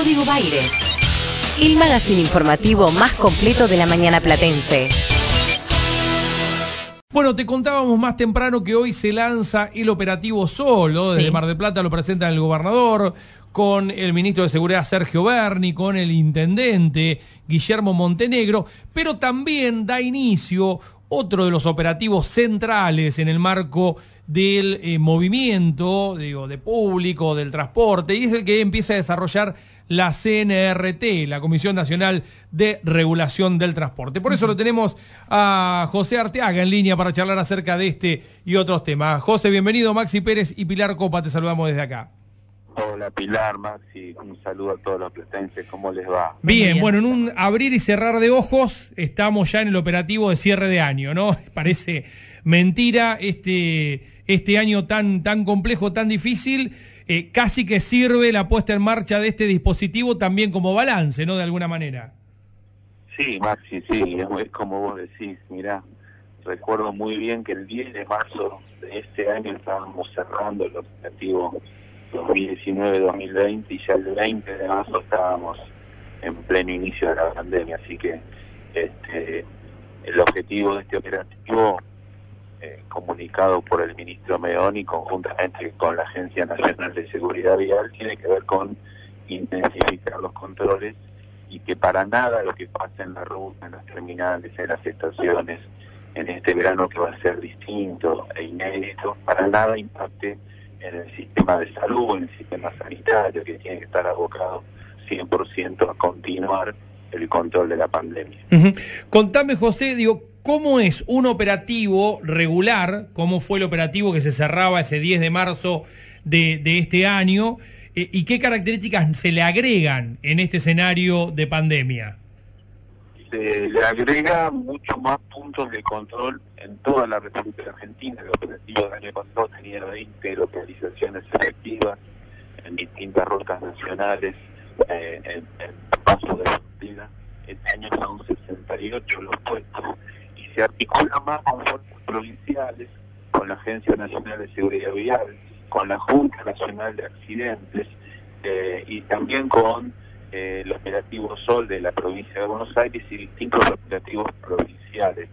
Código Baires. El magazine informativo más completo de la mañana platense. Bueno, te contábamos más temprano que hoy se lanza el operativo Solo. Desde Sí. Mar del Plata lo presenta el gobernador, con el ministro de Seguridad Sergio Berni, con el intendente Guillermo Montenegro, pero también da inicio otro de los operativos centrales en el marco del eh, movimiento, digo, de público, del transporte, y es el que empieza a desarrollar la CNRT, la Comisión Nacional de Regulación del Transporte. Por eso lo tenemos a José Arteaga en línea para charlar acerca de este y otros temas. José, bienvenido. Maxi Pérez y Pilar Copa, te saludamos desde acá. Hola Pilar, Maxi, un saludo a todos los platenses, ¿cómo les va? Bien, Bien. bueno, en un abrir y cerrar de ojos estamos ya en el operativo de cierre de año, ¿no? Parece mentira este, este año tan, tan complejo, tan difícil. eh, casi que sirve la puesta en marcha de este dispositivo también como balance, ¿no? De alguna manera. Sí, Maxi, sí, es, es como vos decís, mirá, recuerdo muy bien que el 10 de marzo de este año estábamos cerrando el operativo 2019-2020 y ya el 20 de marzo estábamos en pleno inicio de la pandemia, así que este, el objetivo de este operativo eh, comunicado por el ministro Meoni conjuntamente con la Agencia Nacional de Seguridad Vial tiene que ver con intensificar los controles y que para nada lo que pasa en la ruta, en las terminales, en las estaciones, en este verano que va a ser distinto e inédito, para nada impacte en el sistema de salud, en el sistema sanitario, que tiene que estar abocado 100% a continuar el control de la pandemia. Contame, José, digo, ¿cómo es un operativo regular? ¿Cómo fue el operativo que se cerraba ese 10 de marzo de, de este año? Eh, ¿Y qué características se le agregan en este escenario de pandemia? Se le agrega mucho más puntos de control en toda la República Argentina. El operativo del año pasado tenía 20 localizaciones selectivas en distintas rutas nacionales, eh, en, en paso de frontera. Este año son 68 los puestos y se articula más con fuerzas provinciales, con la Agencia Nacional de Seguridad Vial, con la Junta Nacional de Accidentes eh, y también con eh, el operativo Sol de la provincia de Buenos Aires y distintos operativos provinciales.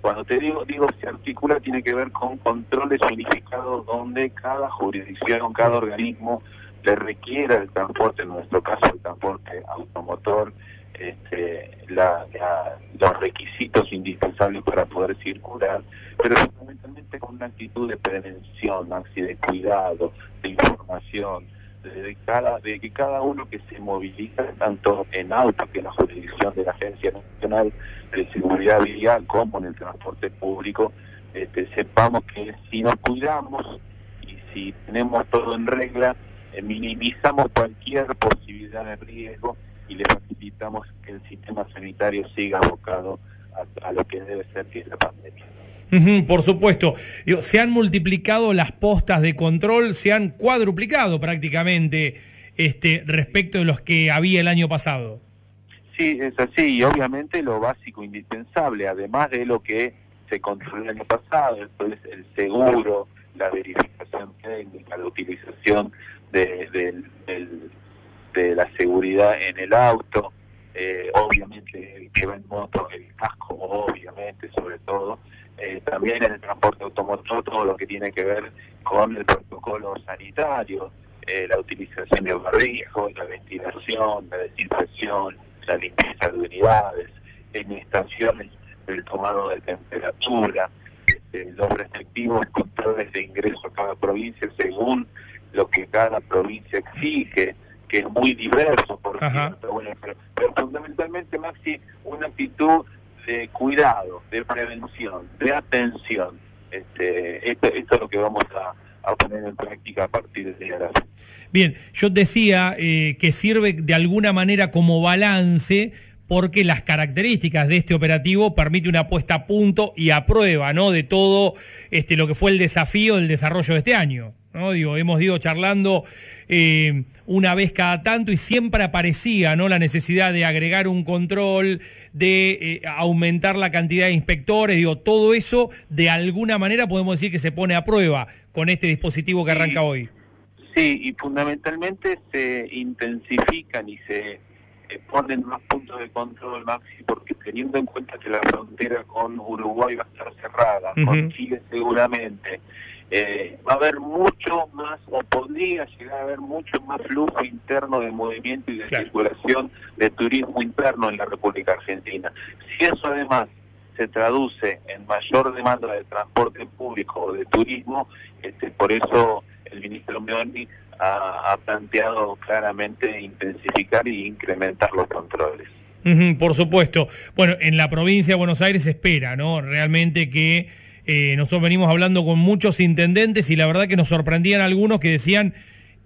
Cuando te digo, digo se articula, tiene que ver con controles unificados donde cada jurisdicción, cada organismo le requiera el transporte, en nuestro caso el transporte automotor, este, la- la- los requisitos indispensables para poder circular, pero fundamentalmente con una actitud de prevención, Maxi, de cuidado, de información, de, cada, de que cada uno que se moviliza, tanto en auto, que es la jurisdicción de la Agencia Nacional de Seguridad Vial, como en el transporte público, este, sepamos que si nos cuidamos y si tenemos todo en regla, eh, minimizamos cualquier posibilidad de riesgo y le facilitamos que el sistema sanitario siga abocado a, a lo que debe ser, que es la pandemia. Por supuesto. Se han multiplicado las postas de control, se han cuadruplicado prácticamente este, respecto de los que había el año pasado. Sí, es así, y obviamente lo básico, indispensable, además de lo que se controló el año pasado, esto es el seguro, la verificación técnica, la utilización de, del- del- de la seguridad en el auto, eh, obviamente el que va en moto, el casco, obviamente, sobre todo, eh, también en el transporte automotor, todo lo que tiene que ver con el protocolo sanitario, eh, la utilización de barbijos, la ventilación, la desinfección, la limpieza de unidades, en estaciones el tomado de temperatura, este, los respectivos controles de ingreso a cada provincia según lo que cada provincia exige, que es muy diverso, por cierto, bueno, pero, pero fundamentalmente, Maxi, una actitud de cuidado, de prevención, de atención. Este, esto, esto es lo que vamos a, a poner en práctica a partir de ahora. Bien, yo decía eh, que sirve de alguna manera como balance porque las características de este operativo permite una puesta a punto y a prueba, ¿no? De todo este lo que fue el desafío del desarrollo de este año. ¿No? Digo, hemos ido charlando eh, una vez cada tanto y siempre aparecía ¿no? la necesidad de agregar un control, de eh, aumentar la cantidad de inspectores, digo, todo eso de alguna manera podemos decir que se pone a prueba con este dispositivo que arranca hoy. Sí, y fundamentalmente se intensifican y se eh, ponen más puntos de control, Maxi, porque teniendo en cuenta que la frontera con Uruguay va a estar cerrada, con Chile seguramente, eh, va a haber mucho más, o podría llegar a haber mucho más flujo interno de movimiento y de circulación de turismo interno en la República Argentina. Si eso además se traduce en mayor demanda de transporte público o de turismo, este, por eso el ministro Meoni ha, planteado claramente intensificar y incrementar los controles. por supuesto. Bueno, en la provincia de Buenos Aires se espera, ¿no? Realmente que eh, nosotros venimos hablando con muchos intendentes y la verdad que nos sorprendían algunos que decían,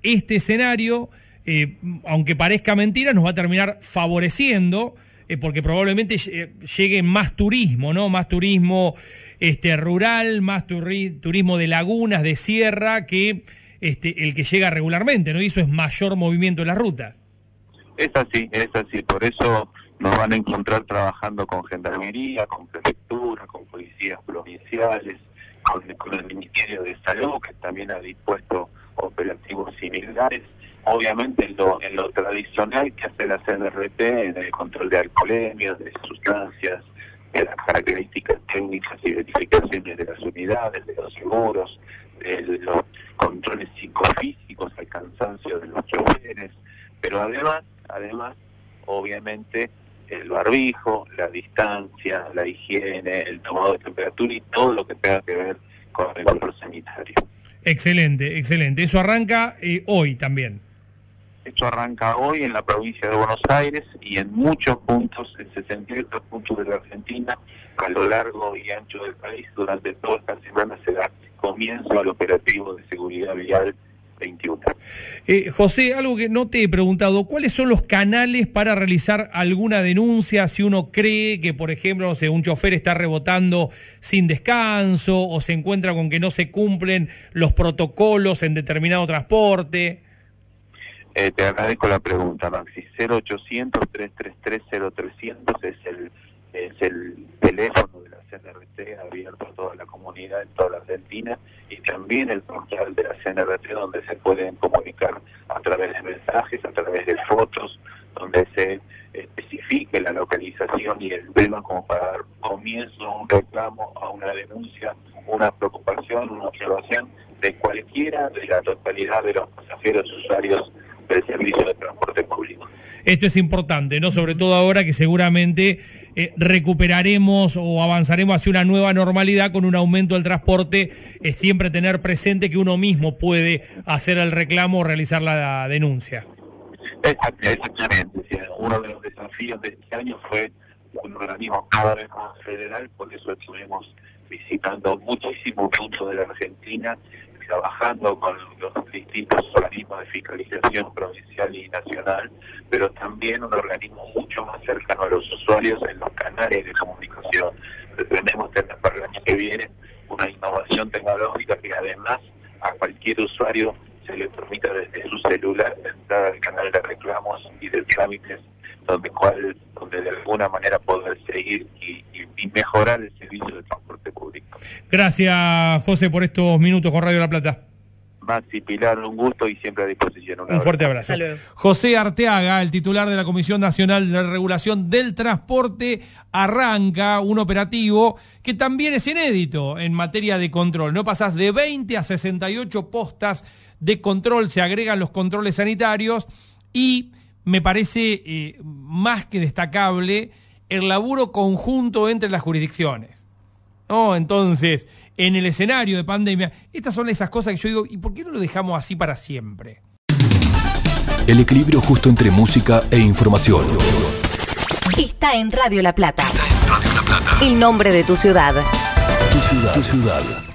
este escenario, eh, aunque parezca mentira, nos va a terminar favoreciendo. Eh, porque probablemente llegue más turismo, ¿no? Más turismo este, rural, más turismo de lagunas, de sierra, que este, el que llega regularmente, ¿no? Y eso es mayor movimiento en las rutas. Es así, es así. Por eso nos van a encontrar trabajando con gendarmería, con prefectura, con policías provinciales, con, el Ministerio de Salud, que también ha dispuesto operativos similares. Obviamente en lo, tradicional que hace la CNRT, en el control de alcoholemias, de sustancias, de las características técnicas y verificaciones de las unidades, de los seguros, de los controles psicofísicos, el cansancio de los choferes, pero además, además, obviamente, el barbijo, la distancia, la higiene, el tomado de temperatura y todo lo que tenga que ver con el control sanitario. Excelente, excelente. Eso arranca eh, hoy también. Esto arranca hoy en la provincia de Buenos Aires y en muchos puntos, en 68 puntos de la Argentina, a lo largo y ancho del país, durante toda esta semana se da comienzo al operativo de seguridad vial 21. Eh, José, algo que no te he preguntado, ¿cuáles son los canales para realizar alguna denuncia si uno cree que, por ejemplo, no sé, un chofer está rebotando sin descanso o se encuentra con que no se cumplen los protocolos en determinado transporte? Eh, te agradezco la pregunta, Maxi. 0800-333-0300 es el, es el teléfono de la CNRT abierto a toda la comunidad en toda la Argentina y también el portal de la CNRT donde se pueden comunicar a través de mensajes, a través de fotos, donde se especifique la localización y el tema como para dar comienzo a un reclamo, a una denuncia, una preocupación, una observación de cualquiera de la totalidad de los pasajeros usuarios del servicio de transporte público. Esto es importante, ¿no? Sobre todo ahora que seguramente eh, recuperaremos o avanzaremos hacia una nueva normalidad con un aumento del transporte, es siempre tener presente que uno mismo puede hacer el reclamo o realizar la denuncia. Exactamente, uno de los desafíos de este año fue un organismo cada vez más federal, por eso estuvimos visitando muchísimos puntos de la Argentina trabajando con los distintos organismos de fiscalización provincial y nacional, pero también un organismo mucho más cercano a los usuarios en los canales de comunicación. Pretendemos tener para el año que viene una innovación tecnológica que además a cualquier usuario se le permita desde su celular entrar al canal de reclamos y de trámites donde cual donde de alguna manera poder seguir y, mejorar el servicio de transporte público. Gracias, José, por estos minutos con Radio La Plata. Maxi Pilar, un gusto y siempre a disposición. Un, fuerte abrazo. José Arteaga, el titular de la Comisión Nacional de Regulación del Transporte, arranca un operativo que también es inédito en materia de control. No pasas de 20 a 68 postas de control, se agregan los controles sanitarios y me parece eh, más que destacable el laburo conjunto entre las jurisdicciones. ¿no? Entonces, en el escenario de pandemia, estas son esas cosas que yo digo, ¿y por qué no lo dejamos así para siempre? El equilibrio justo entre música e información. Está en Radio La Plata. Está en Radio La Plata. El nombre de tu ciudad. Tu ciudad. Tu ciudad.